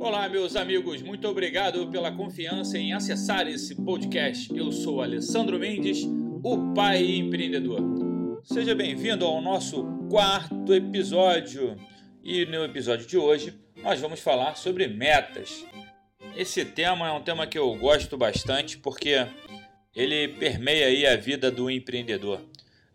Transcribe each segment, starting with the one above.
Olá, meus amigos, muito obrigado pela confiança em acessar esse podcast. Eu sou Alessandro Mendes, o pai empreendedor. Seja bem-vindo ao nosso quarto episódio. E no episódio de hoje, nós vamos falar sobre metas. Esse tema é um tema que eu gosto bastante porque ele permeia aí a vida do empreendedor.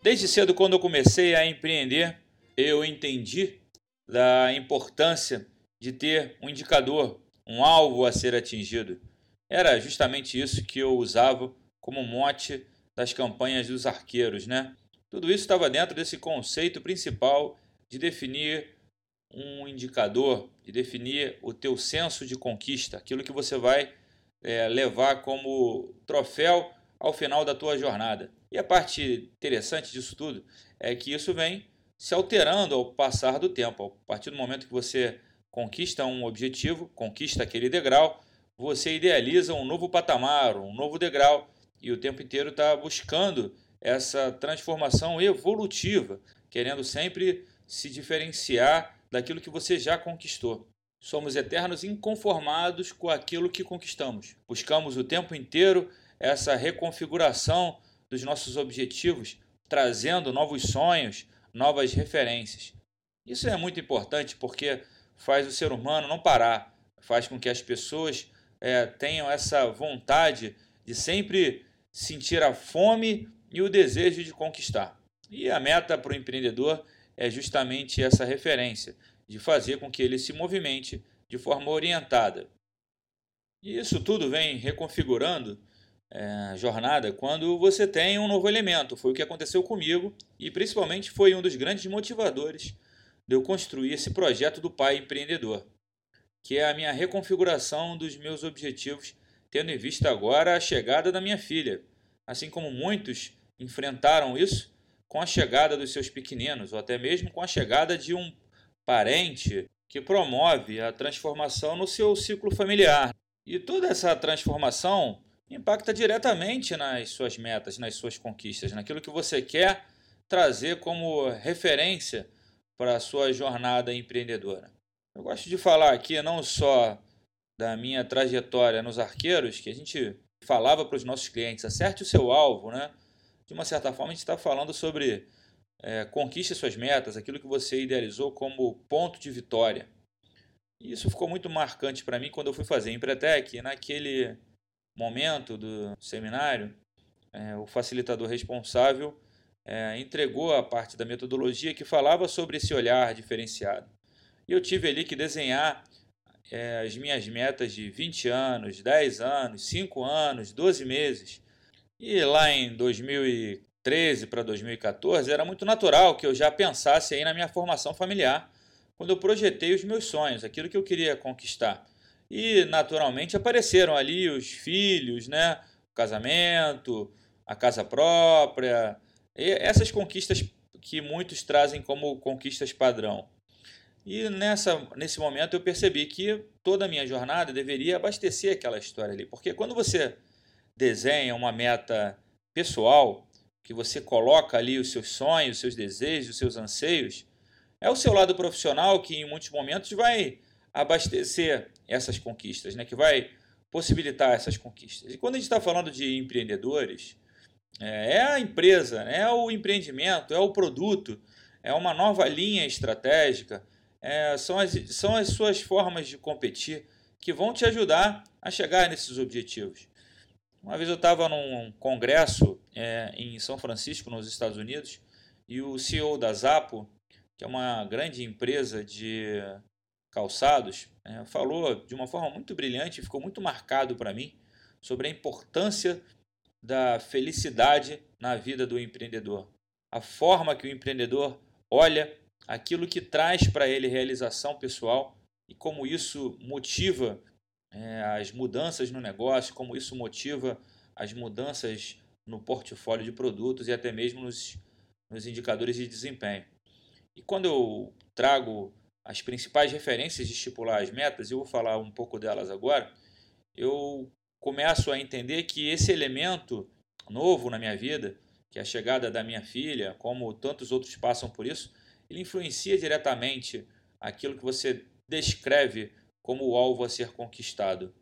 Desde cedo, quando eu comecei a empreender, eu entendi da importância de ter um indicador, um alvo a ser atingido. Era justamente isso que eu usava como mote das campanhas dos arqueiros, né? Tudo isso estava dentro desse conceito principal de definir um indicador, de definir o teu senso de conquista, aquilo que você vai é, levar como troféu ao final da tua jornada. E a parte interessante disso tudo é que isso vem se alterando ao passar do tempo. A partir do momento que você conquista um objetivo, conquista aquele degrau, você idealiza um novo patamar, um novo degrau, e o tempo inteiro está buscando essa transformação evolutiva, querendo sempre se diferenciar daquilo que você já conquistou. Somos eternos inconformados com aquilo que conquistamos. Buscamos o tempo inteiro essa reconfiguração dos nossos objetivos, trazendo novos sonhos, novas referências. Isso é muito importante porque faz o ser humano não parar, faz com que as pessoas é, tenham essa vontade de sempre sentir a fome e o desejo de conquistar. E a meta para o empreendedor é justamente essa referência, de fazer com que ele se movimente de forma orientada. E isso tudo vem reconfigurando é, a jornada quando você tem um novo elemento. Foi o que aconteceu comigo e principalmente foi um dos grandes motivadores de eu construir esse projeto do pai empreendedor, que é a minha reconfiguração dos meus objetivos, tendo em vista agora a chegada da minha filha, assim como muitos enfrentaram isso com a chegada dos seus pequeninos, ou até mesmo com a chegada de um parente que promove a transformação no seu ciclo familiar. E toda essa transformação impacta diretamente nas suas metas, nas suas conquistas, naquilo que você quer trazer como referência para a sua jornada empreendedora. Eu gosto de falar aqui não só da minha trajetória nos arqueiros, que a gente falava para os nossos clientes, acerte o seu alvo, né? De uma certa forma, a gente está falando sobre é, conquiste suas metas, aquilo que você idealizou como ponto de vitória. E isso ficou muito marcante para mim quando eu fui fazer Empretec, naquele momento do seminário, é, o facilitador responsável é, entregou a parte da metodologia que falava sobre esse olhar diferenciado. E eu tive ali que desenhar é, as minhas metas de 20 anos, 10 anos, 5 anos, 12 meses. E lá em 2013 para 2014 era muito natural que eu já pensasse aí na minha formação familiar, quando eu projetei os meus sonhos, aquilo que eu queria conquistar. E naturalmente apareceram ali os filhos, né? O casamento, a casa própria, e essas conquistas que muitos trazem como conquistas padrão. E nessa, nesse momento eu percebi que toda a minha jornada deveria abastecer aquela história ali. Porque quando você desenha uma meta pessoal, que você coloca ali os seus sonhos, os seus desejos, os seus anseios, é o seu lado profissional que em muitos momentos vai abastecer essas conquistas, né? que vai possibilitar essas conquistas. E quando a gente está falando de empreendedores, é, é a empresa, é o empreendimento, é o produto, é uma nova linha estratégica, é, são, as, são as suas formas de competir que vão te ajudar a chegar nesses objetivos. Uma vez eu estava num congresso é, em São Francisco, nos Estados Unidos, e o CEO da Zapo, que é uma grande empresa de calçados, é, falou de uma forma muito brilhante, ficou muito marcado para mim, sobre a importância da felicidade na vida do empreendedor. A forma que o empreendedor olha aquilo que traz para ele realização pessoal e como isso motiva é, as mudanças no negócio, como isso motiva as mudanças no portfólio de produtos e até mesmo nos, nos indicadores de desempenho. E quando eu trago as principais referências de estipular as metas, eu vou falar um pouco delas agora, eu começo a entender que esse elemento novo na minha vida, que é a chegada da minha filha, como tantos outros passam por isso, ele influencia diretamente aquilo que você descreve como o alvo a ser conquistado.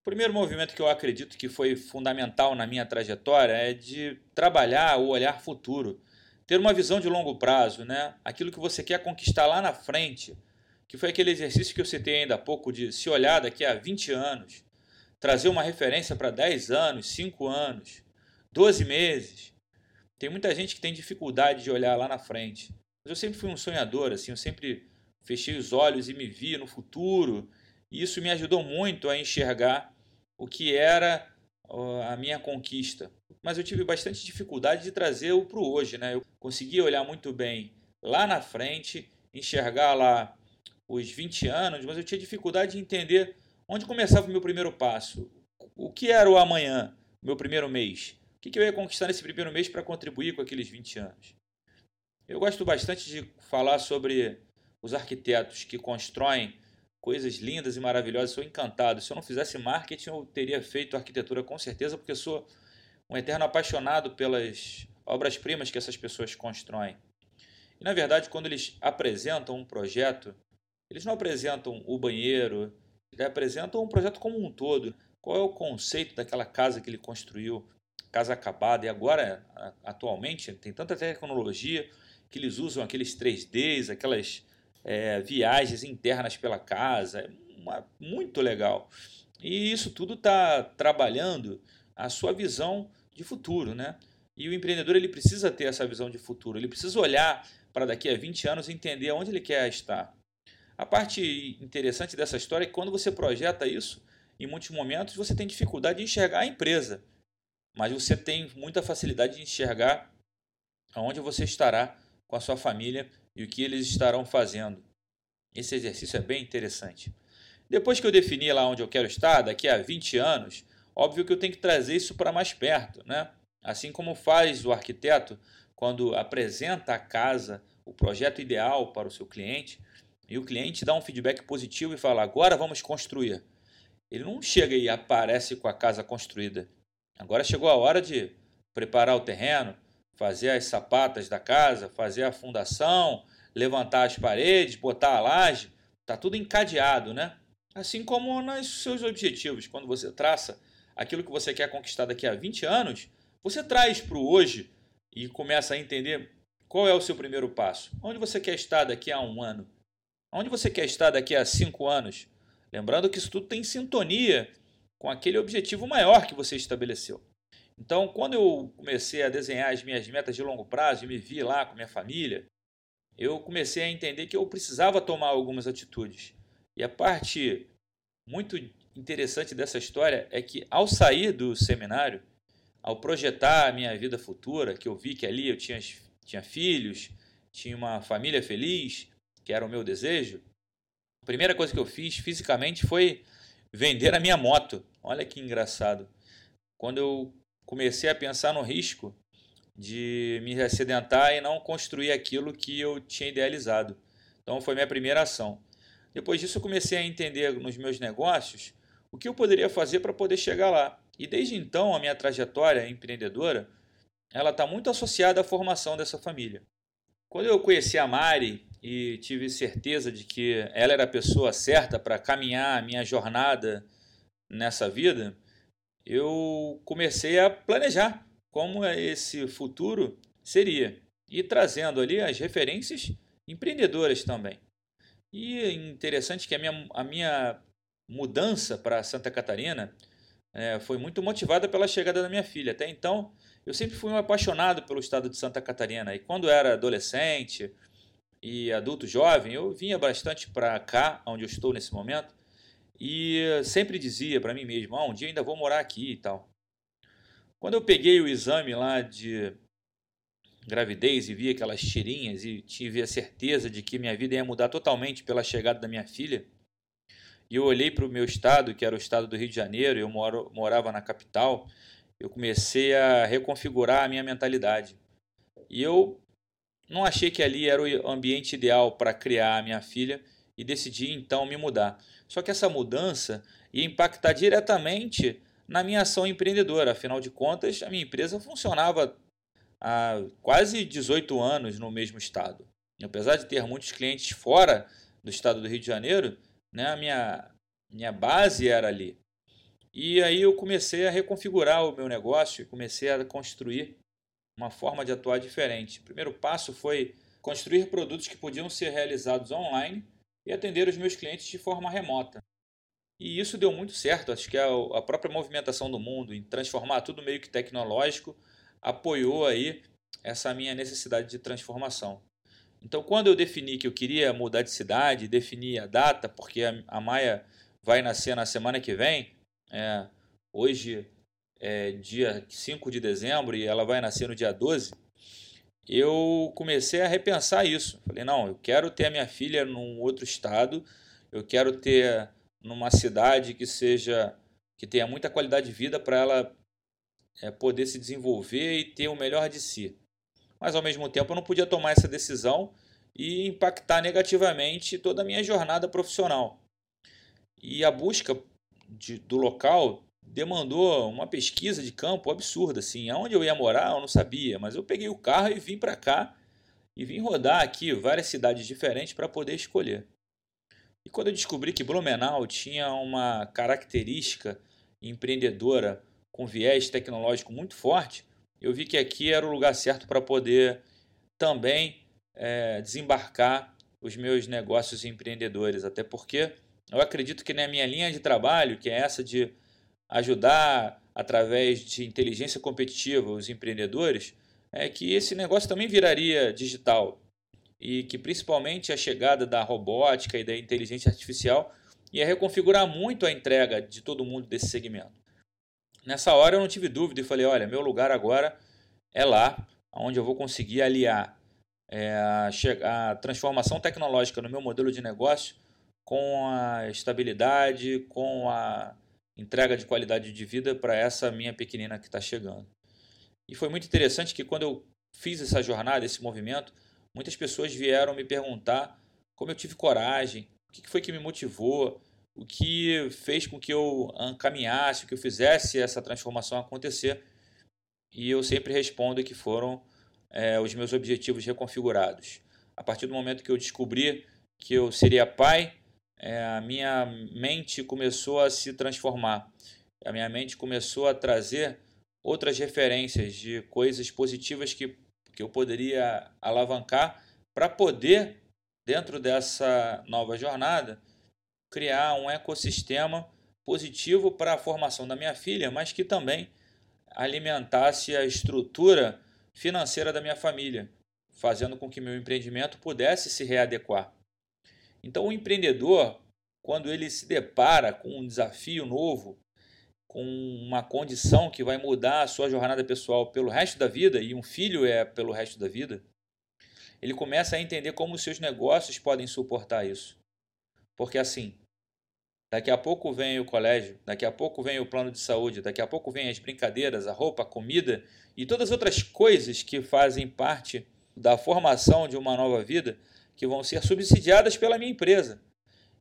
O primeiro movimento que eu acredito que foi fundamental na minha trajetória é de trabalhar o olhar futuro, ter uma visão de longo prazo, né? aquilo que você quer conquistar lá na frente, que foi aquele exercício que eu citei ainda há pouco de se olhar daqui a 20 anos, trazer uma referência para 10 anos, 5 anos, 12 meses. Tem muita gente que tem dificuldade de olhar lá na frente. Mas eu sempre fui um sonhador, assim, eu sempre fechei os olhos e me via no futuro. E isso me ajudou muito a enxergar o que era a minha conquista. Mas eu tive bastante dificuldade de trazer o para o hoje. Né? Eu conseguia olhar muito bem lá na frente, enxergar lá os 20 anos, mas eu tinha dificuldade de entender onde começava o meu primeiro passo. O que era o amanhã, o meu primeiro mês? O que eu ia conquistar nesse primeiro mês para contribuir com aqueles 20 anos? Eu gosto bastante de falar sobre os arquitetos que constroem coisas lindas e maravilhosas. Sou encantado. Se eu não fizesse marketing, eu teria feito arquitetura com certeza, porque sou um eterno apaixonado pelas obras-primas que essas pessoas constroem. E na verdade, quando eles apresentam um projeto, eles não apresentam o banheiro, eles apresentam um projeto como um todo. Qual é o conceito daquela casa que ele construiu, casa acabada, e agora, atualmente, tem tanta tecnologia que eles usam aqueles 3Ds, aquelas é, viagens internas pela casa, é uma, muito legal. E isso tudo está trabalhando a sua visão de futuro, né? E o empreendedor ele precisa ter essa visão de futuro, ele precisa olhar para daqui a 20 anos e entender onde ele quer estar. A parte interessante dessa história é que quando você projeta isso, em muitos momentos você tem dificuldade de enxergar a empresa, mas você tem muita facilidade de enxergar aonde você estará com a sua família e o que eles estarão fazendo. Esse exercício é bem interessante. Depois que eu defini lá onde eu quero estar, daqui a 20 anos, óbvio que eu tenho que trazer isso para mais perto, né? Assim como faz o arquiteto quando apresenta a casa, o projeto ideal para o seu cliente, e o cliente dá um feedback positivo e fala: agora vamos construir. Ele não chega e aparece com a casa construída. Agora chegou a hora de preparar o terreno, fazer as sapatas da casa, fazer a fundação, levantar as paredes, botar a laje, tá tudo encadeado, né? Assim como nos seus objetivos, quando você traça aquilo que você quer conquistar daqui a 20 anos, você traz para o hoje e começa a entender qual é o seu primeiro passo. Onde você quer estar daqui a um ano? Onde você quer estar daqui a cinco anos? Lembrando que isso tudo tem sintonia com aquele objetivo maior que você estabeleceu. Então, quando eu comecei a desenhar as minhas metas de longo prazo e me vi lá com minha família, eu comecei a entender que eu precisava tomar algumas atitudes. E a parte muito interessante dessa história é que, ao sair do seminário, ao projetar a minha vida futura, que eu vi que ali eu tinha, tinha filhos, tinha uma família feliz, que era o meu desejo, a primeira coisa que eu fiz fisicamente foi vender a minha moto. Olha que engraçado. Quando eu comecei a pensar no risco de me acidentar e não construir aquilo que eu tinha idealizado. Então foi minha primeira ação. Depois disso eu comecei a entender nos meus negócios o que eu poderia fazer para poder chegar lá. E desde então a minha trajetória empreendedora ela está muito associada à formação dessa família. Quando eu conheci a Mari e tive certeza de que ela era a pessoa certa para caminhar a minha jornada nessa vida, eu comecei a planejar como esse futuro seria e trazendo ali as referências empreendedoras também. E interessante que a minha, a minha mudança para Santa Catarina é, foi muito motivada pela chegada da minha filha. Até então, eu sempre fui um apaixonado pelo estado de Santa Catarina. E quando era adolescente e adulto jovem, eu vinha bastante para cá, onde eu estou nesse momento, e sempre dizia para mim mesmo: ah, um dia ainda vou morar aqui e tal. Quando eu peguei o exame lá de gravidez e vi aquelas tirinhas e tive a certeza de que minha vida ia mudar totalmente pela chegada da minha filha, e eu olhei para o meu estado, que era o estado do Rio de Janeiro, eu moro, morava na capital, eu comecei a reconfigurar a minha mentalidade. E eu não achei que ali era o ambiente ideal para criar a minha filha e decidi então me mudar. Só que essa mudança ia impactar diretamente na minha ação empreendedora. Afinal de contas, a minha empresa funcionava há quase 18 anos no mesmo estado. E apesar de ter muitos clientes fora do estado do Rio de Janeiro, né? A minha, minha base era ali. E aí eu comecei a reconfigurar o meu negócio, comecei a construir uma forma de atuar diferente. O primeiro passo foi construir produtos que podiam ser realizados online e atender os meus clientes de forma remota. E isso deu muito certo. Acho que a, própria movimentação do mundo em transformar tudo meio que tecnológico apoiou aí essa minha necessidade de transformação. Então, quando eu defini que eu queria mudar de cidade, defini a data, porque a, Maia vai nascer na semana que vem, é, hoje é dia 5 de dezembro e ela vai nascer no dia 12, eu comecei a repensar isso. Falei, não, eu quero ter a minha filha num outro estado, eu quero ter numa cidade que seja que tenha muita qualidade de vida para ela é, poder se desenvolver e ter o melhor de si. Mas ao mesmo tempo eu não podia tomar essa decisão e impactar negativamente toda a minha jornada profissional. E a busca de, do local demandou uma pesquisa de campo absurda, assim, aonde eu ia morar eu não sabia, mas eu peguei o carro e vim para cá e vim rodar aqui várias cidades diferentes para poder escolher. E quando eu descobri que Blumenau tinha uma característica empreendedora com viés tecnológico muito forte, eu vi que aqui era o lugar certo para poder também é, desembarcar os meus negócios empreendedores, até porque eu acredito que na minha linha de trabalho, que é essa de ajudar através de inteligência competitiva os empreendedores, é que esse negócio também viraria digital e que principalmente a chegada da robótica e da inteligência artificial ia reconfigurar muito a entrega de todo mundo desse segmento. Nessa hora eu não tive dúvida e falei, olha, meu lugar agora é lá, onde eu vou conseguir aliar é, a, a transformação tecnológica no meu modelo de negócio com a estabilidade, com a entrega de qualidade de vida para essa minha pequenina que está chegando. E foi muito interessante que quando eu fiz essa jornada, esse movimento, muitas pessoas vieram me perguntar como eu tive coragem, o que foi que me motivou, o que fez com que eu caminhasse, que eu fizesse essa transformação acontecer. E eu sempre respondo que foram é, os meus objetivos reconfigurados. A partir do momento que eu descobri que eu seria pai, é, a minha mente começou a se transformar. A minha mente começou a trazer outras referências de coisas positivas que, que eu poderia alavancar para poder, dentro dessa nova jornada, criar um ecossistema positivo para a formação da minha filha, mas que também alimentasse a estrutura financeira da minha família, fazendo com que meu empreendimento pudesse se readequar. Então, o empreendedor, quando ele se depara com um desafio novo, com uma condição que vai mudar a sua jornada pessoal pelo resto da vida, e um filho é pelo resto da vida, ele começa a entender como os seus negócios podem suportar isso. Porque assim, daqui a pouco vem o colégio, daqui a pouco vem o plano de saúde, daqui a pouco vem as brincadeiras, a roupa, a comida e todas as outras coisas que fazem parte da formação de uma nova vida que vão ser subsidiadas pela minha empresa.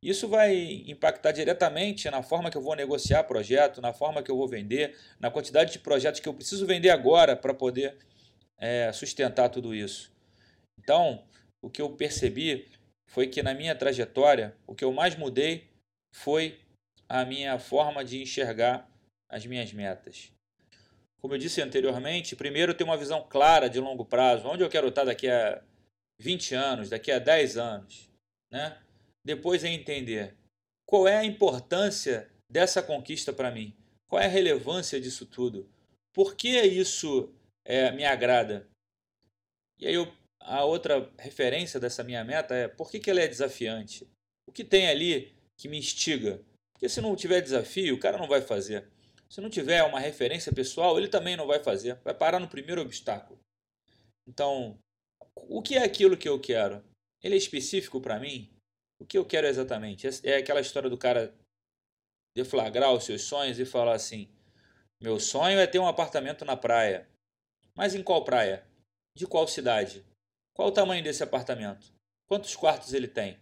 Isso vai impactar diretamente na forma que eu vou negociar projeto, na forma que eu vou vender, na quantidade de projetos que eu preciso vender agora para poder é, sustentar tudo isso. Então, o que eu percebi foi que na minha trajetória, o que eu mais mudei foi a minha forma de enxergar as minhas metas. Como eu disse anteriormente, primeiro ter uma visão clara de longo prazo, onde eu quero estar daqui a 20 anos, daqui a 10 anos. Né? Depois é entender qual é a importância dessa conquista para mim, qual é a relevância disso tudo, por que isso é, me agrada. E aí eu, a outra referência dessa minha meta é por que, que ela é desafiante? O que tem ali que me instiga? Porque se não tiver desafio, o cara não vai fazer. Se não tiver uma referência pessoal, ele também não vai fazer. Vai parar no primeiro obstáculo. Então, o que é aquilo que eu quero? Ele é específico para mim? O que eu quero exatamente? É aquela história do cara deflagrar os seus sonhos e falar assim: meu sonho é ter um apartamento na praia. Mas em qual praia? De qual cidade? Qual o tamanho desse apartamento? Quantos quartos ele tem?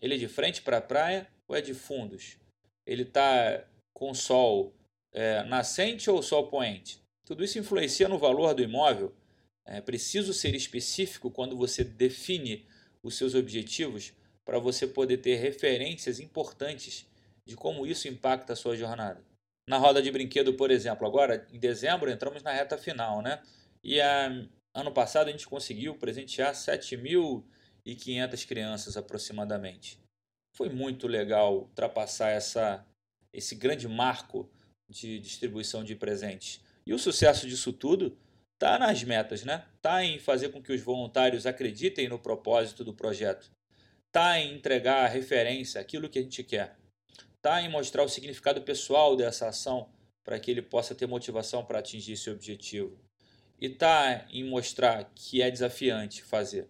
Ele é de frente para a praia ou é de fundos? Ele está com sol é, nascente ou sol poente? Tudo isso influencia no valor do imóvel é preciso ser específico quando você define os seus objetivos para você poder ter referências importantes de como isso impacta a sua jornada. Na roda de brinquedo, por exemplo, agora em dezembro entramos na reta final, né? E a, ano passado a gente conseguiu presentear 7.500 crianças aproximadamente. Foi muito legal ultrapassar essa, esse grande marco de distribuição de presentes. E o sucesso disso tudo está nas metas, né? Está em fazer com que os voluntários acreditem no propósito do projeto. Está em entregar a referência, aquilo que a gente quer. Está em mostrar o significado pessoal dessa ação para que ele possa ter motivação para atingir esse objetivo. E está em mostrar que é desafiante fazer.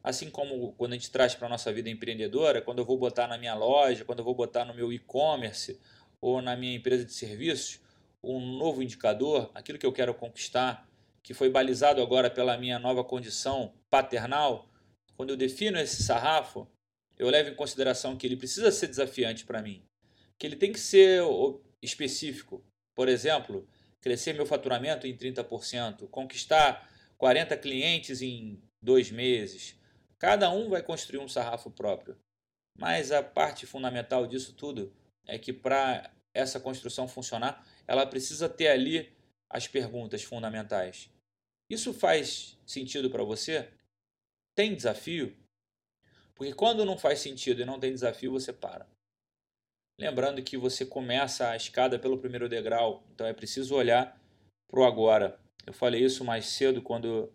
Assim como quando a gente traz para a nossa vida empreendedora, quando eu vou botar na minha loja, quando eu vou botar no meu e-commerce ou na minha empresa de serviços, um novo indicador, aquilo que eu quero conquistar, que foi balizado agora pela minha nova condição paternal, quando eu defino esse sarrafo, eu levo em consideração que ele precisa ser desafiante para mim, que ele tem que ser específico. Por exemplo, crescer meu faturamento em 30%, conquistar 40 clientes em dois meses. Cada um vai construir um sarrafo próprio. Mas a parte fundamental disso tudo é que para essa construção funcionar, ela precisa ter ali as perguntas fundamentais. Isso faz sentido para você? Tem desafio? Porque quando não faz sentido e não tem desafio, você para. Lembrando que você começa a escada pelo primeiro degrau, então é preciso olhar para o agora. Eu falei isso mais cedo quando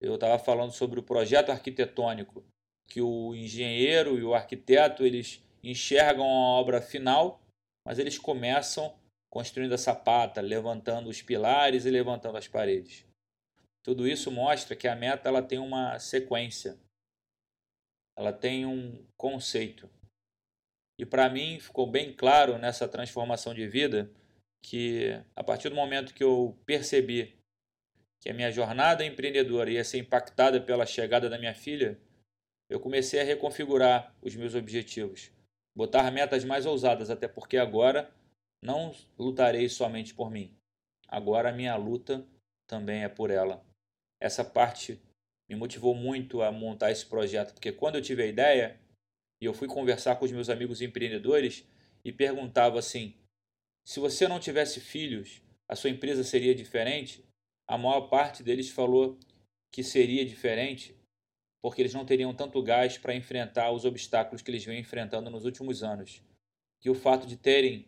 eu estava falando sobre o projeto arquitetônico, que o engenheiro e o arquiteto eles enxergam a obra final mas eles começam construindo a sapata, levantando os pilares e levantando as paredes. Tudo isso mostra que a meta ela tem uma sequência, ela tem um conceito. E para mim ficou bem claro nessa transformação de vida que a partir do momento que eu percebi que a minha jornada empreendedora ia ser impactada pela chegada da minha filha, eu comecei a reconfigurar os meus objetivos botar metas mais ousadas, até porque agora não lutarei somente por mim. Agora a minha luta também é por ela. Essa parte me motivou muito a montar esse projeto, porque quando eu tive a ideia e eu fui conversar com os meus amigos empreendedores e perguntava assim: se você não tivesse filhos, a sua empresa seria diferente? A maior parte deles falou que seria diferente porque eles não teriam tanto gás para enfrentar os obstáculos que eles vêm enfrentando nos últimos anos. Que o fato de terem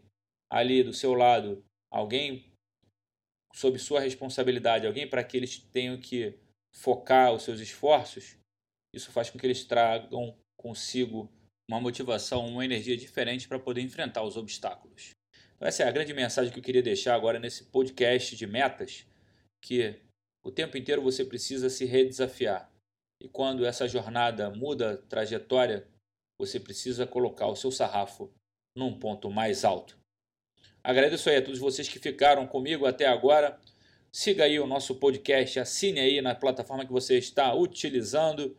ali do seu lado alguém sob sua responsabilidade, alguém para que eles tenham que focar os seus esforços, isso faz com que eles tragam consigo uma motivação, uma energia diferente para poder enfrentar os obstáculos. Então essa é a grande mensagem que eu queria deixar agora nesse podcast de metas, que o tempo inteiro você precisa se redesafiar. E quando essa jornada muda trajetória, você precisa colocar o seu sarrafo num ponto mais alto. Agradeço aí a todos vocês que ficaram comigo até agora. Siga aí o nosso podcast, assine aí na plataforma que você está utilizando.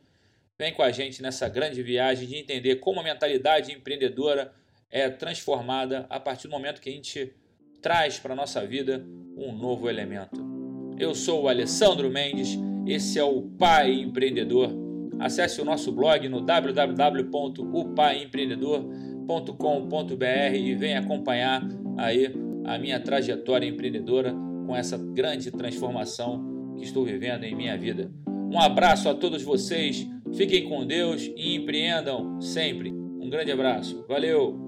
Vem com a gente nessa grande viagem de entender como a mentalidade empreendedora é transformada a partir do momento que a gente traz para a nossa vida um novo elemento. Eu sou o Alessandro Mendes esse é o Pai Empreendedor. Acesse o nosso blog no www.upaiempreendedor.com.br e venha acompanhar aí a minha trajetória empreendedora com essa grande transformação que estou vivendo em minha vida. Um abraço a todos vocês, fiquem com Deus e empreendam sempre. Um grande abraço, valeu!